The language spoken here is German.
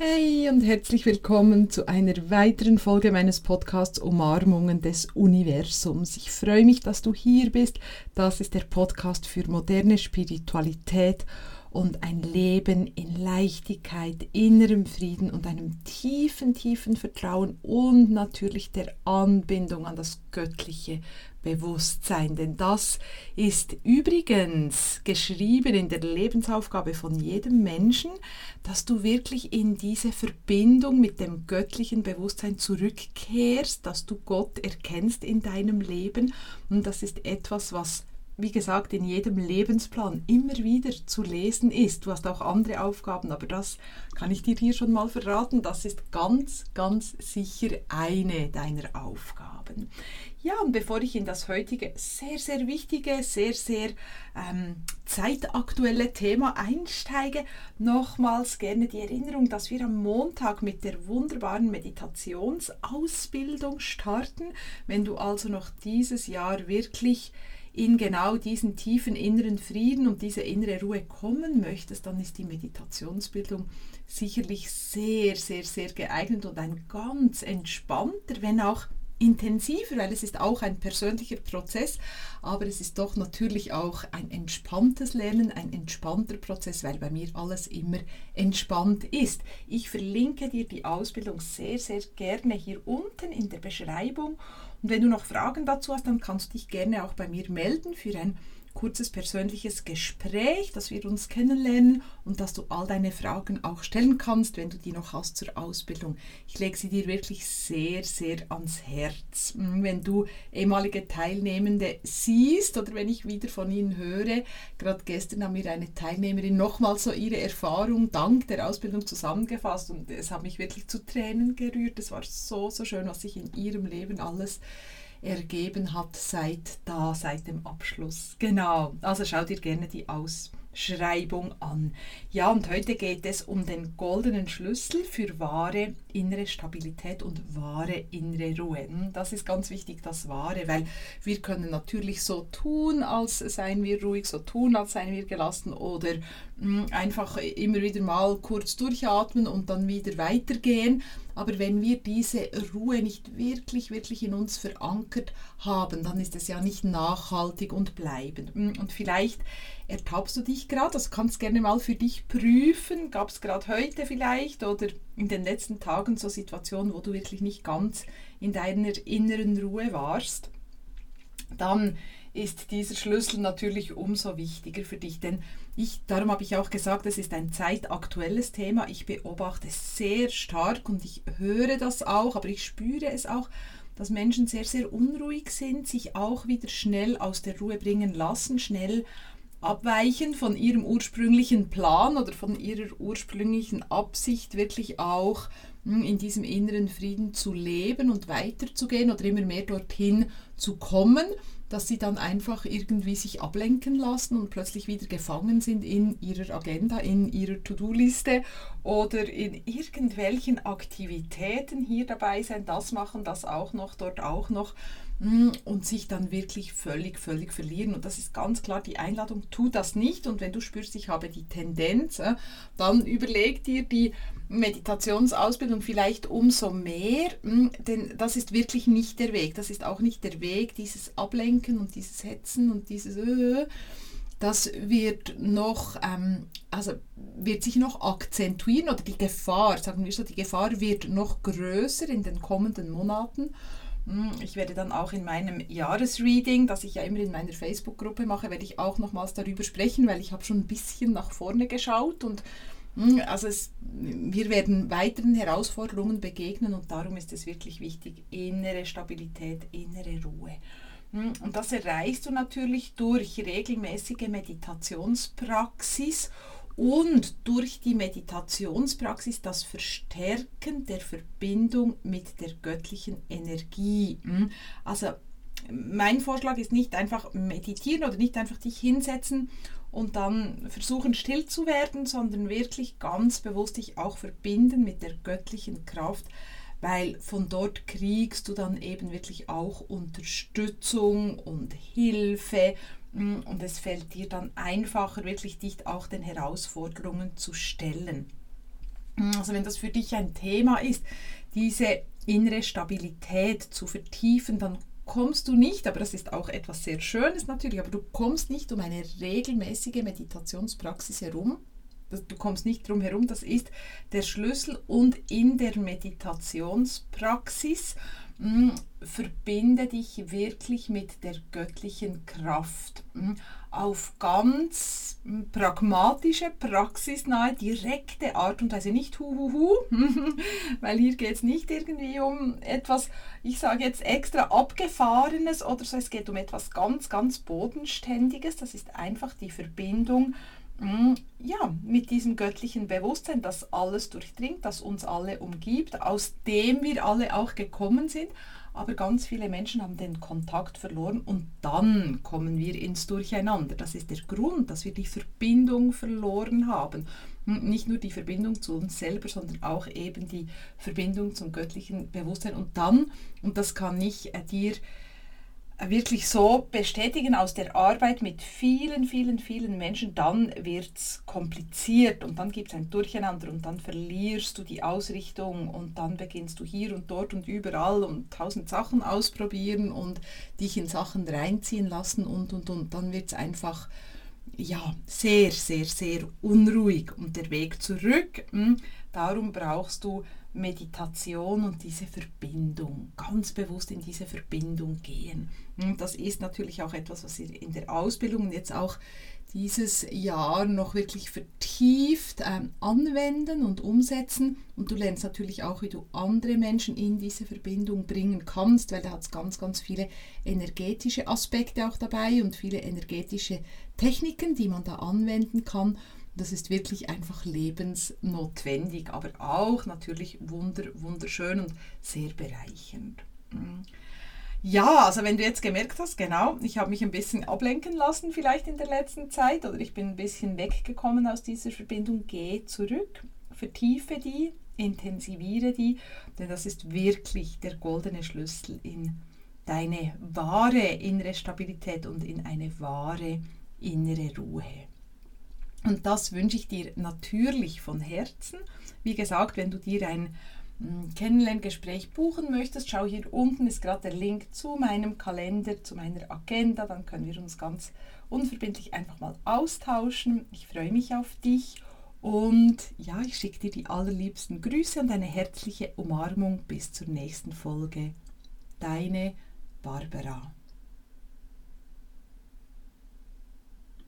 Hey und herzlich willkommen zu einer weiteren Folge meines Podcasts Umarmungen des Universums. Ich freue mich, dass du hier bist. Das ist der Podcast für moderne Spiritualität und ein Leben in Leichtigkeit, innerem Frieden und einem tiefen, tiefen Vertrauen und natürlich der Anbindung an das Göttliche Bewusstsein. Denn das ist übrigens geschrieben in der Lebensaufgabe von jedem Menschen, dass du wirklich in diese Verbindung mit dem göttlichen Bewusstsein zurückkehrst, dass du Gott erkennst in deinem Leben. Und das ist etwas, was wie gesagt, in jedem Lebensplan immer wieder zu lesen ist. Du hast auch andere Aufgaben, aber das kann ich dir hier schon mal verraten. Das ist ganz, ganz sicher eine deiner Aufgaben. Ja, und bevor ich in das heutige sehr, sehr wichtige, sehr, sehr ähm, zeitaktuelle Thema einsteige, nochmals gerne die Erinnerung, dass wir am Montag mit der wunderbaren Meditationsausbildung starten. Wenn du also noch dieses Jahr wirklich in genau diesen tiefen inneren Frieden und diese innere Ruhe kommen möchtest, dann ist die Meditationsbildung sicherlich sehr, sehr, sehr geeignet und ein ganz entspannter, wenn auch intensiver, weil es ist auch ein persönlicher Prozess, aber es ist doch natürlich auch ein entspanntes Lernen, ein entspannter Prozess, weil bei mir alles immer entspannt ist. Ich verlinke dir die Ausbildung sehr, sehr gerne hier unten in der Beschreibung und wenn du noch Fragen dazu hast, dann kannst du dich gerne auch bei mir melden für ein kurzes persönliches Gespräch, dass wir uns kennenlernen und dass du all deine Fragen auch stellen kannst, wenn du die noch hast zur Ausbildung. Ich lege sie dir wirklich sehr, sehr ans Herz. Hm, wenn du ehemalige Teilnehmende siehst oder wenn ich wieder von ihnen höre, gerade gestern haben mir eine Teilnehmerin nochmal so ihre Erfahrung dank der Ausbildung zusammengefasst und es hat mich wirklich zu Tränen gerührt. Es war so, so schön, was sich in ihrem Leben alles ergeben hat seit da, seit dem Abschluss. Genau, also schau dir gerne die Ausschreibung an. Ja, und heute geht es um den goldenen Schlüssel für wahre innere Stabilität und wahre innere Ruhe. Hm, das ist ganz wichtig, das Wahre, weil wir können natürlich so tun, als seien wir ruhig, so tun, als seien wir gelassen oder einfach immer wieder mal kurz durchatmen und dann wieder weitergehen. Aber wenn wir diese Ruhe nicht wirklich, wirklich in uns verankert haben, dann ist es ja nicht nachhaltig und bleibend. Hm, und vielleicht ertappst du dich gerade, das kannst gerne mal für dich prüfen. Gab es gerade heute vielleicht oder in den letzten Tagen so Situationen, wo du wirklich nicht ganz in deiner inneren Ruhe warst? Dann ist dieser Schlüssel natürlich umso wichtiger für dich. Denn ich, darum habe ich auch gesagt, es ist ein zeitaktuelles Thema. Ich beobachte es sehr stark und ich höre das auch, aber ich spüre es auch, dass Menschen sehr, sehr unruhig sind, sich auch wieder schnell aus der Ruhe bringen lassen, schnell abweichen von ihrem ursprünglichen Plan oder von ihrer ursprünglichen Absicht, wirklich auch in diesem inneren Frieden zu leben und weiterzugehen oder immer mehr dorthin zu kommen dass sie dann einfach irgendwie sich ablenken lassen und plötzlich wieder gefangen sind in ihrer Agenda, in ihrer To-Do-Liste oder in irgendwelchen Aktivitäten hier dabei sein, das machen, das auch noch, dort auch noch hm, und sich dann wirklich völlig, völlig verlieren. Und das ist ganz klar die Einladung, tu das nicht. Und wenn du spürst, ich habe die Tendenz, dann überleg dir die Meditationsausbildung vielleicht umso mehr, hm, denn das ist wirklich nicht der Weg. Das ist auch nicht der Weg, dieses Ablenken und dieses Hetzen und dieses äh, das wird noch, ähm, also wird sich noch akzentuieren oder die Gefahr, sagen wir so, die Gefahr wird noch größer in den kommenden Monaten. Hm, ich werde dann auch in meinem Jahresreading, das ich ja immer in meiner Facebook-Gruppe mache, werde ich auch nochmals darüber sprechen, weil ich habe schon ein bisschen nach vorne geschaut und also es, wir werden weiteren Herausforderungen begegnen und darum ist es wirklich wichtig, innere Stabilität, innere Ruhe. Hm, und das erreichst du natürlich durch regelmäßige Meditationspraxis und durch die Meditationspraxis das Verstärken der Verbindung mit der göttlichen Energie. Hm, also mein Vorschlag ist nicht einfach meditieren oder nicht einfach dich hinsetzen und dann versuchen still zu werden, sondern wirklich ganz bewusst dich auch verbinden mit der göttlichen Kraft, weil von dort kriegst du dann eben wirklich auch Unterstützung und Hilfe mm, und es fällt dir dann einfacher, wirklich dich auch den Herausforderungen zu stellen. Also wenn das für dich ein Thema ist, diese innere Stabilität zu vertiefen, dann kommst du nicht, aber das ist auch etwas sehr Schönes natürlich, aber du kommst nicht um eine regelmäßige Meditationspraxis herum. Du kommst nicht drum herum, das ist der Schlüssel und in der Meditationspraxis mh, hm, verbinde dich wirklich mit der göttlichen Kraft mh, hm, auf ganz mh, hm, pragmatische, praxisnahe, direkte Art und Weise. Nicht huhuhu, weil hier geht es nicht irgendwie um etwas, ich sage jetzt extra abgefahrenes oder so, es geht um etwas ganz, ganz bodenständiges. Das ist einfach die Verbindung ja, mit diesem göttlichen Bewusstsein, das alles durchdringt, das uns alle umgibt, aus dem wir alle auch gekommen sind. Aber ganz viele Menschen haben den Kontakt verloren und dann kommen wir ins Durcheinander. Das ist der Grund, dass wir die Verbindung verloren haben. Nicht nur die Verbindung zu uns selber, sondern auch eben die Verbindung zum göttlichen Bewusstsein. Und dann, und das kann ich äh, dir wirklich so bestätigen aus der Arbeit mit vielen, vielen, vielen Menschen, dann wird es kompliziert und dann gibt es ein Durcheinander und dann verlierst du die Ausrichtung und dann beginnst du hier und dort und überall und tausend Sachen ausprobieren und dich in Sachen reinziehen lassen und und und. Dann wird es einfach ja, sehr, sehr, sehr unruhig und der Weg zurück, hm, darum brauchst du Meditation und diese Verbindung, ganz bewusst in diese Verbindung gehen. Und das ist natürlich auch etwas, was wir in der Ausbildung jetzt auch dieses Jahr noch wirklich vertieft ähm, anwenden und umsetzen. Und du lernst natürlich auch, wie du andere Menschen in diese Verbindung bringen kannst, weil da hat es ganz, ganz viele energetische Aspekte auch dabei und viele energetische Techniken, die man da anwenden kann. Das ist wirklich einfach lebensnotwendig, aber auch natürlich wunder, wunderschön und sehr bereichernd. Mm. Ja, also wenn du jetzt gemerkt hast, genau, ich habe mich ein bisschen ablenken lassen vielleicht in der letzten Zeit oder ich bin ein bisschen weggekommen aus dieser Verbindung, geh zurück, vertiefe die, intensiviere die, denn das ist wirklich der goldene Schlüssel in deine wahre innere Stabilität und in eine wahre innere Ruhe. Und das wünsche ich dir natürlich von Herzen. Wie gesagt, wenn du dir ein Kennenlerngespräch buchen möchtest, schau hier unten ist gerade der Link zu meinem Kalender, zu meiner Agenda. Dann können wir uns ganz unverbindlich einfach mal austauschen. Ich freue mich auf dich und ja, ich schicke dir die allerliebsten Grüße und eine herzliche Umarmung bis zur nächsten Folge. Deine Barbara.